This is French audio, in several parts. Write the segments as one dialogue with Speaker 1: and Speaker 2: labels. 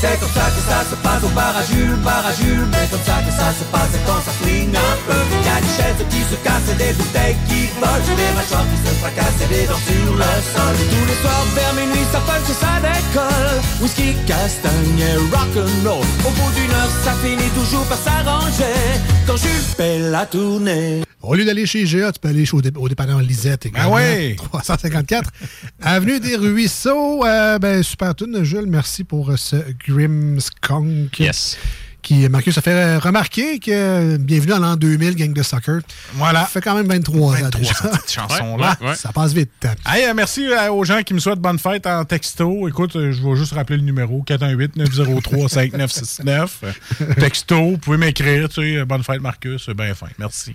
Speaker 1: C'est comme ça que ça se passe au bar à Jules, Mais comme ça que ça se passe quand ça flingue un peu. Y a des chaises qui se cassent et des bouteilles qui volent. Des mâchoires qui se fracassent et des dents sur le sol. Tous les soirs vers minuit ça punch et ça décolle. Whisky, castagne et rock'n'roll. Au bout d'une heure ça finit toujours par s'arranger. Quand Jules fait la tournée
Speaker 2: Au lieu d'aller chez GA, tu peux aller chez- au, dé au dépanneur Lisette. également.
Speaker 3: ouais.
Speaker 2: 354. Avenue des Ruisseaux. Euh, ben, super tune, Jules. Merci pour euh, ce Grimskunk.
Speaker 4: Yes.
Speaker 2: Qui, Marcus, a fait euh, remarquer que euh, bienvenue à l'an 2000, gang de soccer.
Speaker 3: Voilà.
Speaker 2: Ça fait quand même 23 ans.
Speaker 3: 23
Speaker 2: déjà.
Speaker 3: cette chanson-là.
Speaker 4: Ouais, ouais.
Speaker 2: Ça passe vite.
Speaker 3: Hey, euh, merci euh, aux gens qui me souhaitent bonne fête en texto. Écoute, euh, je vais juste rappeler le numéro 418-903-5969. Euh, texto, vous pouvez m'écrire, tu sais, euh, bonne fête Marcus, euh, bien fin. Merci.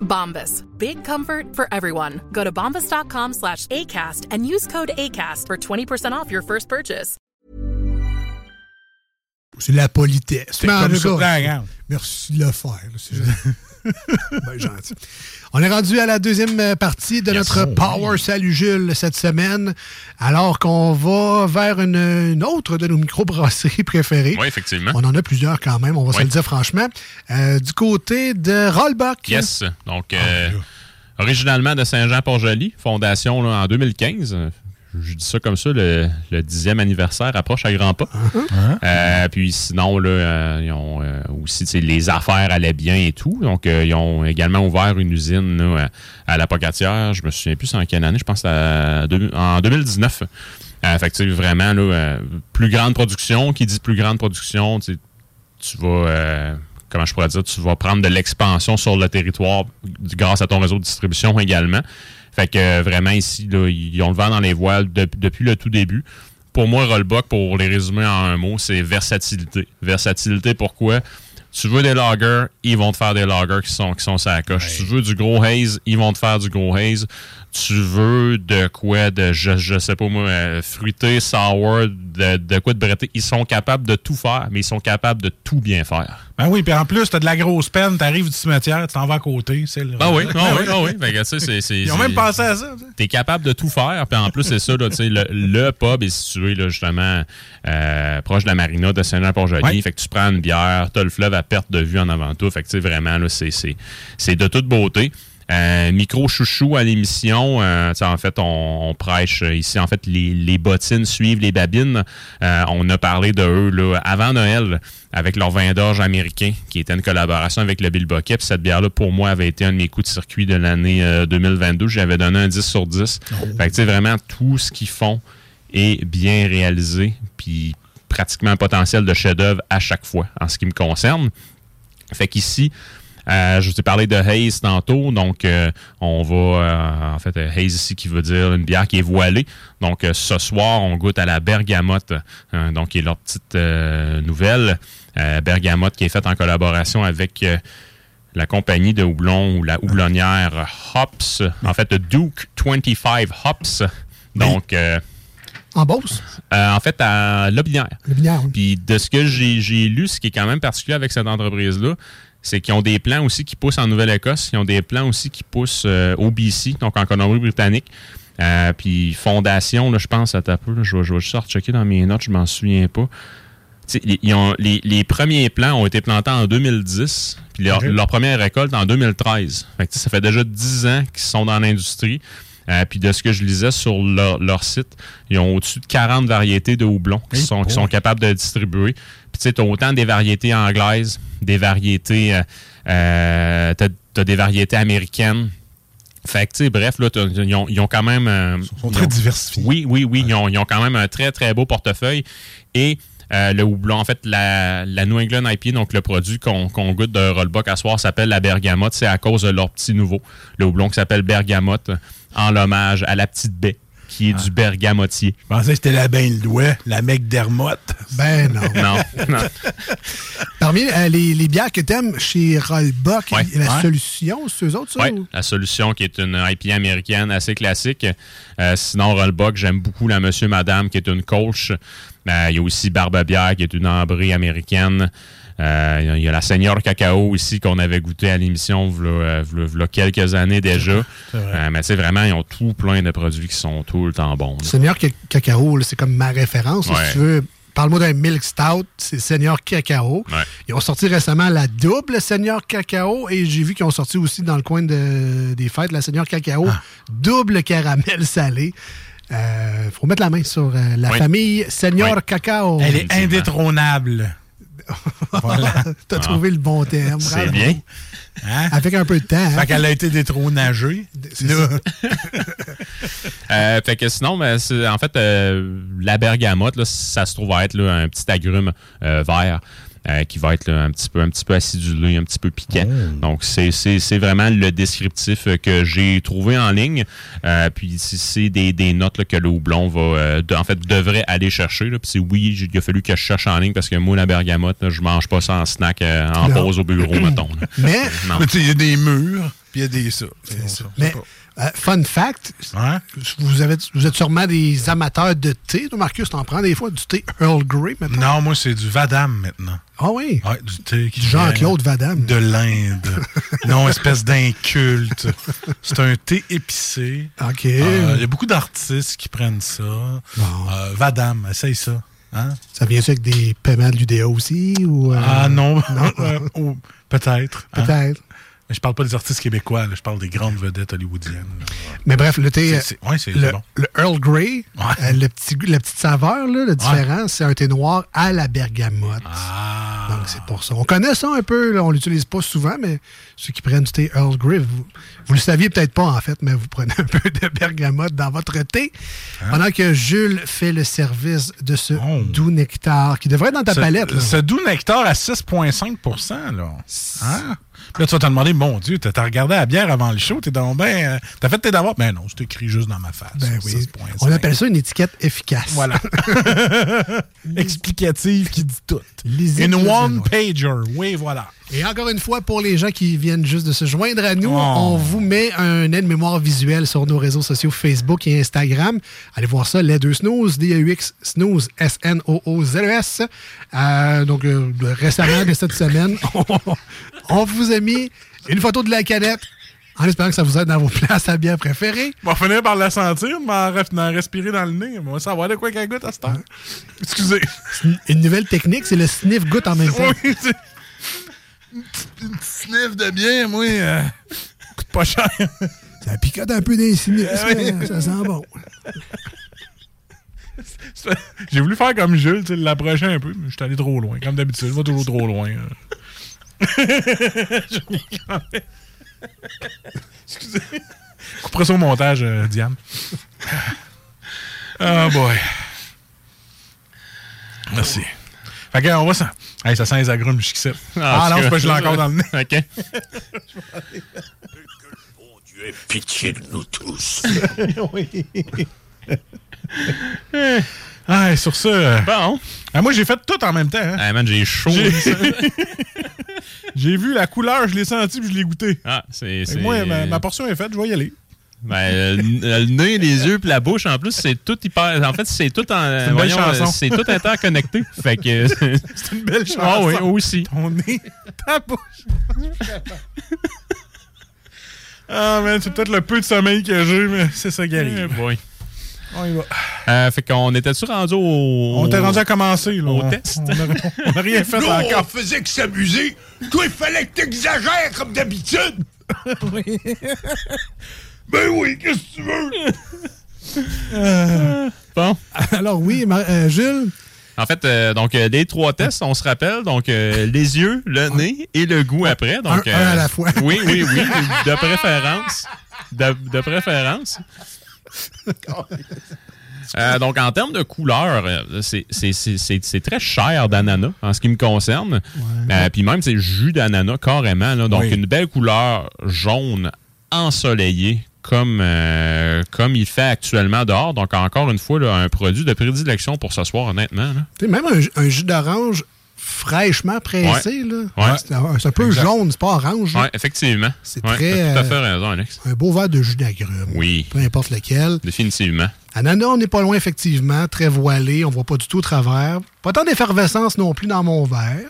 Speaker 5: Bombas. Big comfort for everyone. Go to bombas.com slash ACAST and use code ACAST for 20% off your first purchase.
Speaker 2: C'est la politesse.
Speaker 3: C'est comme ça.
Speaker 2: Merci de le faire. ben gentil. On est rendu à la deuxième euh, partie de notre Power Salut Jules cette semaine, alors qu'on va vers une, une autre de nos microbrasseries préférées.
Speaker 4: Oui, effectivement.
Speaker 2: On en a plusieurs quand même, on va se le dire franchement. Euh, du côté de Rollbuck.
Speaker 4: Yes. Donc, euh, originalement de Saint-Jean-Port-Joli, fondation là, en 2015. Je dis ça comme ça, le, dixième anniversaire approche à grands pas. Euh, puis sinon, là, euh, ils ont euh, aussi, les affaires allaient bien et tout. Donc, euh, ils ont également ouvert une usine là, à, à la Pocatière. Je me souviens plus en quelle année, je pense à deux- en 2019. Euh, fait que, vraiment, là, euh, plus grande production. Qui dit plus grande production, tu vas, euh, comment je pourrais dire, tu vas prendre de l'expansion sur le territoire grâce à ton réseau de distribution également. Fait que euh, vraiment ici, là, ils ont le vent dans les voiles de- depuis le tout début. Pour moi, Rollbuck, pour les résumer en un mot, c'est versatilité. Versatilité, pourquoi? Tu veux des lagers, ils vont te faire des lagers qui sont, qui sont sur la coche. Tu veux du gros haze, ils vont te faire du gros haze. Tu veux de quoi, de, je, je sais pas moi, euh, fruité, sour, de, de quoi de bretté. Ils sont capables de tout faire, mais ils sont capables de tout bien faire.
Speaker 3: Ben oui, puis en plus, t'as de la grosse peine, t'arrives du cimetière, tu t'en vas à côté. C'est le...
Speaker 4: Ah oui, ah oui, ah oui. Fait que, tu sais, c'est- c'est-
Speaker 3: Ils ont même pensé à ça.
Speaker 4: T'es capable de tout faire. Puis en plus, c'est ça, là, tu sais, le, le pub est situé là, justement euh, proche de la marina de Saint-Jean-Port-Joli. Fait que tu prends une bière, t'as le fleuve à perte de vue en avant toi. Fait que tu sais, vraiment, là, c'est, c'est, c'est de toute beauté. Euh, micro chouchou à l'émission. Euh, en fait, on, on prêche ici. En fait, les, les bottines suivent les babines. Euh, on a parlé de eux là, avant Noël avec leur vin d'orge américain, qui était une collaboration avec le Bill Bucket. Puis cette bière-là, pour moi, avait été un de mes coups de circuit de l'année euh, 2022. J'avais donné un 10 sur 10. Fait que, tu sais, vraiment, tout ce qu'ils font est bien réalisé. Puis pratiquement un potentiel de chef-d'œuvre à chaque fois, en ce qui me concerne. Fait qu'ici, euh, je vous ai parlé de haze tantôt, donc euh, on va, euh, en fait, haze ici qui veut dire une bière qui est voilée. Donc ce soir, on goûte à la bergamote, hein, donc qui est leur petite nouvelle. Bergamote qui est faite en collaboration avec la compagnie de houblon ou la houblonnière Hops, en fait, Duke 25 Hops. Donc,
Speaker 2: En Beauce,
Speaker 4: euh, en fait, à Lobinière.
Speaker 2: le binière. oui.
Speaker 4: Puis de ce que j'ai lu, ce qui est quand même particulier avec cette entreprise-là, c'est qu'ils ont des plans aussi qui poussent en Nouvelle-Écosse. Ils ont des plans aussi qui poussent euh, au BC, donc en Colombie-Britannique. Euh, puis Fondation, là, je pense, à ta peu, là, je vais je vais juste checker dans mes notes, je m'en souviens pas. Les, ils ont- les- les premiers plants ont été plantés en 2010, puis leur, première récolte en 2013. Fait que, tu sais, ça fait déjà 10 ans qu'ils sont dans l'industrie. Euh, puis de ce que je lisais sur leur, leur site, ils ont au-dessus de 40 variétés de houblon qui,
Speaker 3: Hey
Speaker 4: sont, qui sont capables de distribuer. Puis tu sais, tu as autant des variétés anglaises, des variétés... Euh, euh, t'as, t'as des variétés américaines. Fait que, tu sais, bref, là, ils ont, ils ont quand même... euh,
Speaker 3: Ils sont
Speaker 4: ils
Speaker 3: très
Speaker 4: ont-
Speaker 3: diversifiés.
Speaker 4: oui, oui, oui. Ils ont, ils ont quand même un très, très beau portefeuille. Et euh, le houblon, en fait, la, la New England IPA, donc le produit qu'on qu'on goûte de Rollbuck à soir, s'appelle la bergamote. C'est à cause de leur petit nouveau. Le houblon qui s'appelle bergamote, en l'hommage à la petite baie qui est du bergamotier.
Speaker 3: Je pensais que c'était la bain le doigt, la McDermott.
Speaker 2: Ben non.
Speaker 4: Non, non.
Speaker 2: Parmi euh, les, les bières que t'aimes chez Rollbuck,
Speaker 4: Ouais.
Speaker 2: la
Speaker 3: Ouais.
Speaker 2: solution, c'est eux autres, ça?
Speaker 4: Ouais,
Speaker 2: ou-
Speaker 4: la solution qui est une IPA américaine assez classique. Euh, sinon, Rollbuck, j'aime beaucoup la Monsieur Madame qui est une Kolsch. Euh, Il y a aussi Barbe Bière qui est une ambrée américaine. Euh, Il y a la Seigneur Cacao ici qu'on avait goûté à l'émission v'là, euh, v'là- v'là quelques années déjà. Euh, mais tu sais, vraiment, ils ont tout plein de produits qui sont tout le temps bons. là.
Speaker 2: Seigneur Ca- Cacao, c'est comme ma référence.
Speaker 4: Ouais.
Speaker 2: Si tu veux, parle-moi d'un Milk Stout, c'est Seigneur Cacao.
Speaker 4: Ouais.
Speaker 2: Ils ont sorti récemment la double Seigneur Cacao et j'ai vu qu'ils ont sorti aussi dans le coin de- des fêtes la Seigneur Cacao,
Speaker 4: Ah.
Speaker 2: double caramel salé. Euh, faut mettre la main sur euh, la
Speaker 4: Oui.
Speaker 2: famille Seigneur
Speaker 4: Oui.
Speaker 2: Cacao.
Speaker 3: Elle est indétrônable. voilà.
Speaker 2: T'as trouvé le bon terme.
Speaker 4: C'est bien.
Speaker 3: Hein?
Speaker 2: Avec un peu de temps. hein?
Speaker 3: Fait qu'elle a été détrônagée.
Speaker 4: Euh, fait que sinon, ben, en fait, euh, la bergamote, là, ça se trouve à être là, un petit agrume euh, vert. Euh, qui va être là, un petit peu un petit peu acidulé, un petit peu piquant. Donc c'est c'est- c'est vraiment le descriptif euh, que j'ai trouvé en ligne. Euh, puis c'est- c'est des, des notes là, que le houblon va euh, de- en fait devrait aller chercher. là. Puis c'est oui, il a fallu que je cherche en ligne parce que moi la bergamote, je mange pas ça en snack en
Speaker 2: Non.
Speaker 4: pause au bureau mettons.
Speaker 2: Mais,
Speaker 3: il y a des murs, puis il y a des ça.
Speaker 2: Mais euh, fun fact, vous, avez, vous êtes sûrement des amateurs de thé. Toi, Marcus, t'en prends des fois du thé Earl Grey maintenant?
Speaker 3: Non, moi, c'est du Vadam maintenant.
Speaker 2: Ah oui?
Speaker 3: Ouais, du thé qui
Speaker 2: Du Jean-Claude Vadam.
Speaker 3: De l'Inde. non, espèce d'inculte. C'est un thé épicé.
Speaker 2: OK.
Speaker 3: Euh, Il y a beaucoup d'artistes qui prennent ça. Euh, Vadam, essaye ça. Hein?
Speaker 2: Ça vient avec des paiements de l'UDA aussi? Ou, euh,
Speaker 3: Ah non,
Speaker 2: non?
Speaker 3: Euh, peut-être. hein? Mais je parle pas des artistes québécois, là, je parle des grandes vedettes hollywoodiennes.
Speaker 2: Mais bref, le thé,
Speaker 3: ouais,
Speaker 2: le,
Speaker 3: bon.
Speaker 2: le Earl Grey,
Speaker 3: Ouais.
Speaker 2: euh, le petit, la petite saveur, là, le différent, c'est un thé noir à la bergamote.
Speaker 3: Ah.
Speaker 2: Donc, c'est pour ça. On connaît ça un peu, là, on l'utilise pas souvent, mais ceux qui prennent du thé Earl Grey, vous, vous le saviez peut-être pas, en fait, mais vous prenez un peu de bergamote dans votre thé. Pendant que Jules fait le service de ce
Speaker 3: Hein? Oh.
Speaker 2: doux nectar qui devrait être dans ta
Speaker 3: Ce-
Speaker 2: palette. là.
Speaker 3: Ce doux nectar à 6,5 là. Hein? Puis là, tu vas te demander, mon Dieu, t'as regardé la bière avant le show, t'es donc ben, euh, t'as fait tes devoirs? Ben non, c'est écrit juste dans ma face.
Speaker 2: Ben oui.
Speaker 3: 6,5.
Speaker 2: On appelle ça une étiquette efficace.
Speaker 3: Voilà. Explicative qui dit tout.
Speaker 2: Lisible,
Speaker 3: Une one-pager. Oui, voilà.
Speaker 2: Et encore une fois, pour les gens qui viennent juste de se joindre à nous,
Speaker 3: Oh.
Speaker 2: on vous met un aide-mémoire visuel sur nos réseaux sociaux Facebook et Instagram. Allez voir ça, les deux snooze, D-A-U-X, snooze, S-N-O-O-Z-E-S. Euh, donc, euh, récemment de cette semaine, on, vous a mis une photo de la canette en espérant que ça vous aide dans vos places à bière préférées.
Speaker 3: On va finir par la sentir, mais en, respirer dans le nez. On va savoir de quoi qu'elle goûte à cette heure. Excusez.
Speaker 2: Une nouvelle technique, c'est le sniff goutte en même temps.
Speaker 3: Oui, une petite sniff de bien, moi, euh, coûte pas cher.
Speaker 2: Ça picote un peu des sinus,
Speaker 3: oui.
Speaker 2: ça sent bon.
Speaker 3: J'ai voulu faire comme Jules, tu sais, l'approcher un peu, mais je suis allé trop loin. Comme d'habitude, je vais toujours trop loin. euh. Excusez. Couperai ça au montage, euh, Diane. Oh boy. Merci. Fait que, on va ça. Hey, ça sent les agrumes jusqu'ici. Ah, non, c'est pas, je l'ai encore dans le nez.
Speaker 4: OK.
Speaker 1: Pitié de nous tous.
Speaker 3: Ah, et sur ça, euh,
Speaker 4: Bon.
Speaker 3: ah, moi j'ai fait tout en même temps. hein.
Speaker 4: Hey, man, j'ai chaud.
Speaker 3: J'ai- vu la couleur, je l'ai senti, puis je l'ai goûté.
Speaker 4: Ah, c'est-
Speaker 3: Moi, ma, ma portion est faite, je vais y aller.
Speaker 4: Ben, le, le nez, les yeux, puis la bouche, en plus, c'est tout hyper. En fait, c'est tout en.
Speaker 3: une belle
Speaker 4: voyons,
Speaker 3: chanson.
Speaker 4: C'est tout interconnecté. fait que.
Speaker 3: C'est une belle chanson.
Speaker 4: Ah oui, aussi.
Speaker 3: Ton nez, ta bouche. ah, man, c'est peut-être le peu de sommeil que j'ai, mais c'est ça qui
Speaker 4: Eh boy.
Speaker 3: On y va.
Speaker 4: Euh, fait qu'on était-tu rendu au.
Speaker 3: On t'est rendu à commencer, là.
Speaker 4: au
Speaker 3: On-
Speaker 4: test.
Speaker 3: On n'a rien fait
Speaker 1: Nous, on
Speaker 3: encore.
Speaker 1: faisait que s'amuser. Toi, il fallait que t'exagères comme d'habitude.
Speaker 3: Ben oui, qu'est-ce que tu veux?
Speaker 4: Bon.
Speaker 2: Alors oui, euh, Jules,
Speaker 4: En fait, euh, donc euh, les trois tests, on se rappelle, donc euh, les yeux, le nez et le goût après. Donc,
Speaker 2: Un- un à la fois.
Speaker 4: Oui, oui, oui, de préférence. De, de préférence. Euh, donc, en termes de couleur, c'est- c'est- c'est c'est- c'est très cher d'ananas en ce qui me concerne. Euh, Puis même, c'est jus d'ananas carrément. là. donc,
Speaker 3: Oui.
Speaker 4: une belle couleur jaune ensoleillée comme, euh, comme il fait actuellement dehors. Donc, encore une fois, là, un produit de prédilection pour ce soir, honnêtement. là.
Speaker 2: même un, ju- un jus d'orange fraîchement pressé, là,
Speaker 4: Ouais.
Speaker 2: c'est un, peu
Speaker 3: Exact.
Speaker 2: jaune, c'est pas orange.
Speaker 4: Oui, effectivement.
Speaker 2: C'est
Speaker 4: Ouais,
Speaker 2: très,
Speaker 4: tout à fait
Speaker 2: euh,
Speaker 4: raison, Alex.
Speaker 2: Un beau verre de jus d'agrumes.
Speaker 4: Oui.
Speaker 2: Peu importe lequel.
Speaker 4: Définitivement.
Speaker 2: Ananas, on n'est pas loin, effectivement. Très voilé. On voit pas du tout au travers. Pas tant d'effervescence non plus dans mon verre.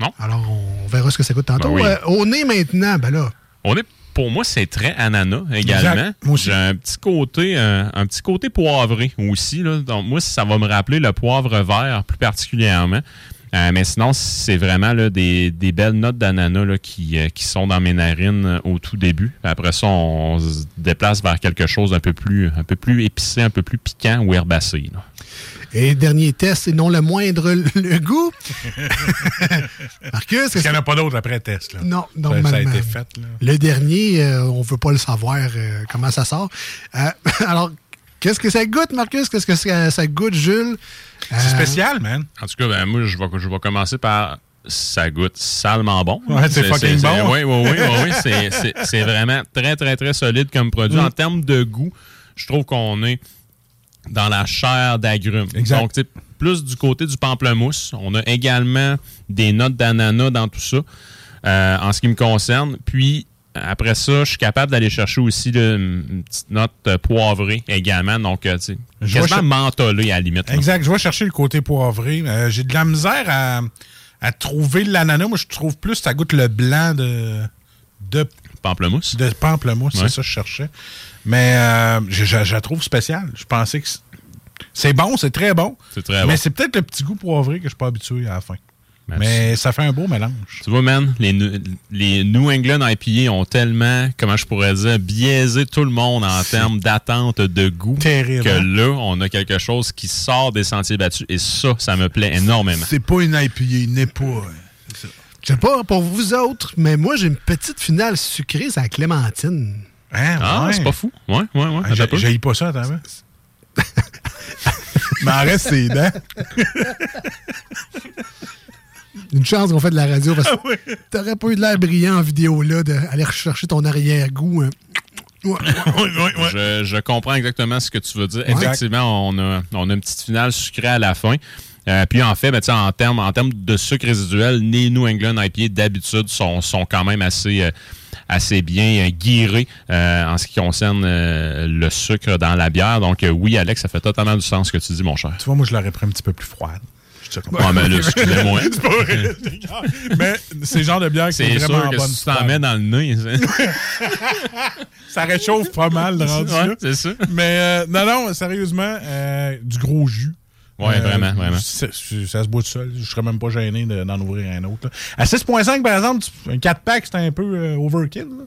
Speaker 4: Non.
Speaker 2: Alors, on verra ce que ça coûte tantôt.
Speaker 4: Ben oui.
Speaker 2: Euh, au nez maintenant, ben là.
Speaker 4: On est, pour moi, c'est très ananas également. J'ai un petit côté, euh, un petit côté poivré aussi. Là. Donc, moi, ça va me rappeler le poivre vert plus particulièrement. Euh, mais sinon, c'est vraiment là, des, des belles notes d'ananas là, qui, euh, qui sont dans mes narines au tout début. Après ça, on, se déplace vers quelque chose d'un peu plus, un peu plus épicé, un peu plus piquant ou herbacé. là.
Speaker 2: Et dernier test, et non le moindre, le, goût. Marcus,
Speaker 3: Parce
Speaker 2: est-ce
Speaker 3: qu'il n'y en a pas d'autre après test. Là.
Speaker 2: Non,
Speaker 3: Ça- Ça, a
Speaker 2: normalement.
Speaker 3: été fait. Là.
Speaker 2: Le dernier, euh, on veut pas le savoir euh, comment ça sort. Euh, alors, qu'est-ce que ça goûte, Marcus? Qu'est-ce que ça, ça goûte, Jules?
Speaker 3: C'est spécial, man.
Speaker 4: En tout cas, ben, moi, je vais, je vais commencer par. Ça goûte salement bon.
Speaker 3: Ouais, c'est fucking bon.
Speaker 4: Oui, oui, oui. oui, oui, c'est vraiment très, très, très solide comme produit.
Speaker 3: Mm.
Speaker 4: En termes de goût, je trouve qu'on est dans la chair d'agrumes. Donc, plus du côté du pamplemousse. On a également des notes d'ananas dans tout ça, euh, en ce qui me concerne. Puis, après ça, je suis capable d'aller chercher aussi là, une petite note euh, poivrée également. Donc, euh, tu sais, quasiment mentholée à la limite. là.
Speaker 3: Exact. Je vais chercher le côté poivré. J'ai de la misère à, à trouver l'ananas. Moi, je trouve plus ça goûte le blanc de, de,
Speaker 4: Pamplemousse.
Speaker 3: de pamplemousse.
Speaker 4: Ouais.
Speaker 3: C'est ça que je cherchais. Mais euh, je, je- je la trouve spéciale. Je pensais que c'est- bon, c'est très bon.
Speaker 4: C'est très
Speaker 3: Mais
Speaker 4: bon.
Speaker 3: c'est peut-être le petit goût poivré que je suis pas habitué à la fin. Mais ça fait un beau mélange.
Speaker 4: Tu vois, man, les, New England IPA ont tellement, comment je pourrais dire, biaisé tout le monde en termes d'attente de goût.
Speaker 3: Terrible,
Speaker 4: Que
Speaker 3: hein?
Speaker 4: là, on a quelque chose qui sort des sentiers battus. Et ça, ça me plaît énormément.
Speaker 3: C'est pas une IPA, il n'est pas.
Speaker 2: Je sais pas pour vous autres, mais moi, j'ai une petite finale sucrée, c'est la clémentine.
Speaker 3: Hein,
Speaker 4: Ah,
Speaker 3: ouais.
Speaker 4: c'est pas fou. Ouais, ouais, ouais.
Speaker 3: Ah, j'ai- pas ça, attends. Mais en reste ses dents.
Speaker 2: Une chance qu'on fait de la radio parce que t'aurais pas eu de l'air brillant en vidéo là d'aller rechercher ton arrière-goût. hein. Ouais.
Speaker 4: Je, je comprends exactement ce que tu veux dire.
Speaker 2: Ouais.
Speaker 4: Effectivement, on a, on a une petite finale sucrée à la fin. Euh, puis en fait, ben, tu sais, en termes en termes de sucre résiduel, les New England IPA d'habitude sont, sont quand même assez, euh, assez bien euh, guirés euh, en ce qui concerne euh, le sucre dans la bière. Donc euh, oui, Alex, ça fait totalement du sens ce que tu dis, mon cher.
Speaker 3: Tu vois, moi, je l'aurais pris un petit peu plus froide.
Speaker 4: Ouais, mais là, excusez-moi.
Speaker 3: Mais c'est le genre de bière qui est,
Speaker 4: C'est
Speaker 3: vraiment
Speaker 4: sûr que
Speaker 3: bonne
Speaker 4: si tu t'en mets dans le nez,
Speaker 3: Ça réchauffe pas mal, le rendu
Speaker 4: Ouais, c'est ça.
Speaker 3: Mais euh, non, non, sérieusement, euh, du gros jus.
Speaker 4: Ouais,
Speaker 3: Euh,
Speaker 4: vraiment, vraiment.
Speaker 3: Ça, se boit tout seul. Je serais même pas gêné de- d'en ouvrir un autre. là. À 6.5, par exemple, un 4-pack, c'est un peu euh, overkill. là.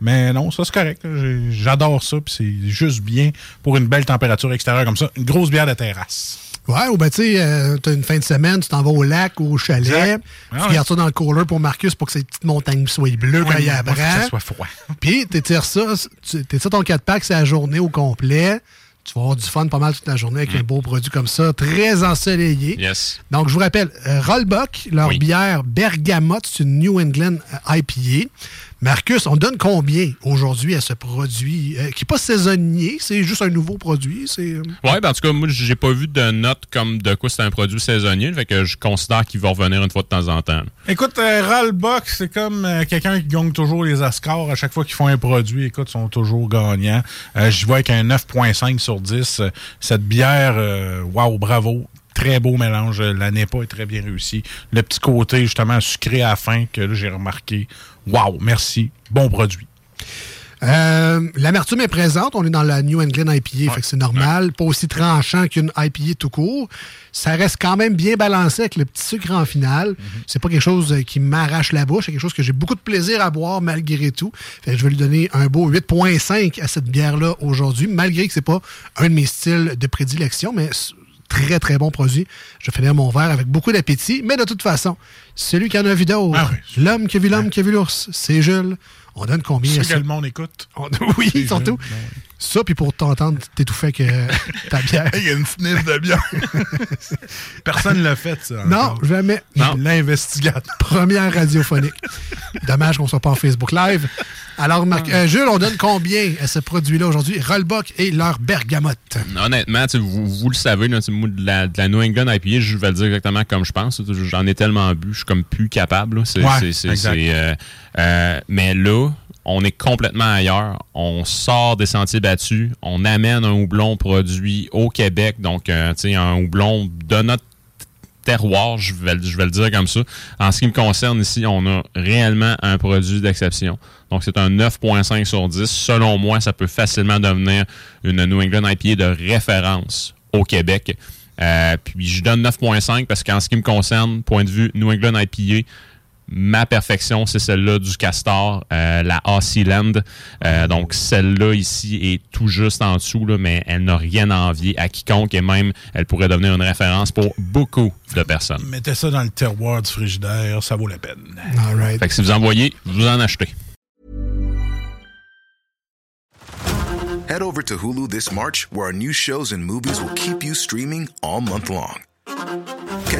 Speaker 3: Mais non, ça, c'est correct. J'adore ça. Puis c'est juste bien pour une belle température extérieure comme ça. Une grosse bière de terrasse.
Speaker 2: Ouais, ou ben tu sais, euh, t'as une fin de semaine, tu t'en vas au lac ou au chalet,
Speaker 3: Exact.
Speaker 2: tu
Speaker 3: Ah ouais.
Speaker 2: gardes ça dans le cooler pour Marcus pour que ces petites montagnes soient bleues quand il y a
Speaker 3: faut que ça
Speaker 2: bras.
Speaker 3: soit froid.
Speaker 2: Puis t'étires ça, tu- t'étires ton 4-pack, c'est la journée au complet. Tu vas avoir du fun pas mal toute la journée avec un beau produit comme ça, très ensoleillé.
Speaker 4: Yes.
Speaker 2: Donc, je vous rappelle, euh, Rollbuck, leur
Speaker 4: Oui.
Speaker 2: bière Bergamote, c'est une New England euh, IPA. Marcus, on donne combien aujourd'hui à ce produit euh, qui n'est pas saisonnier, c'est juste un nouveau produit? C'est euh,
Speaker 4: Ouais, ben en tout cas, moi, j'ai pas vu de note comme de quoi c'est un produit saisonnier. Fait que je considère qu'il va revenir une fois de temps en temps.
Speaker 3: Écoute, euh, Rollbuck, c'est comme euh, quelqu'un qui gagne toujours les Oscars. À chaque fois qu'ils font un produit, écoute, ils sont toujours gagnants. Euh, J'y vois avec un 9.5 sur 10. Euh, Cette bière, euh, wow, bravo. Très beau mélange. La NEPA est très bien réussie. Le petit côté, justement, sucré à la fin que j'ai remarqué. Wow, merci. Bon produit.
Speaker 2: Euh, L'amertume est présente. On est dans la New England IPA, fait que c'est normal. Pas aussi tranchant qu'une IPA tout court. Ça reste quand même bien balancé avec le petit sucre en finale. C'est pas quelque chose euh, qui m'arrache la bouche. C'est quelque chose que j'ai beaucoup de plaisir à boire malgré tout. Fait que je vais lui donner un beau 8.5 à cette bière-là aujourd'hui, malgré que c'est pas un de mes styles de prédilection, mais très, très bon produit. Je vais finir mon verre avec beaucoup d'appétit, mais de toute façon, celui qui en a vu d'autres,
Speaker 3: Ah oui.
Speaker 2: l'homme qui a vu l'homme qui a vu l'ours, c'est Jules. On donne combien à
Speaker 3: C'est que le monde écoute.
Speaker 2: On- oui, surtout. Ça, puis pour t'entendre t'étouffer avec euh, ta bière.
Speaker 3: Il y a une sniff de bière. Personne ne l'a fait, ça.
Speaker 2: Non,
Speaker 3: encore.
Speaker 2: jamais.
Speaker 3: L'investigateur.
Speaker 2: Première radiophonique. Dommage qu'on soit pas en Facebook Live. Alors, Marc, euh, Jules, on donne combien à ce produit-là aujourd'hui? Rollbuck et leur bergamote.
Speaker 4: Honnêtement, vous, vous le savez, là, de, la, de la New England IPA, je vais le dire exactement comme je pense. J'en ai tellement bu, je suis comme plus capable. C'est-
Speaker 3: Ouais,
Speaker 4: euh, euh, mais là, on est complètement ailleurs. On sort des sentiers battus. On amène un houblon produit au Québec. Donc, un houblon de notre terroir, je vais, le- dire comme ça. En ce qui me concerne ici, on a réellement un produit d'exception. Donc, c'est un 9.5 sur 10. Selon moi, ça peut facilement devenir une New England IPA de référence au Québec. Euh, puis, je donne 9.5 parce qu'en ce qui me concerne, point de vue New England IPA, ma perfection, c'est celle-là du Castor, euh, la Land. Euh, donc, celle-là ici est tout juste en dessous, là, mais elle n'a rien à envier à quiconque et même, elle pourrait devenir une référence pour beaucoup de personnes.
Speaker 3: Mettez ça dans le terroir du frigidaire, ça vaut la peine.
Speaker 2: All right.
Speaker 4: Fait que si vous en voyez, vous en achetez.
Speaker 6: Head over to Hulu this March, where our new shows and movies will keep you streaming all month long.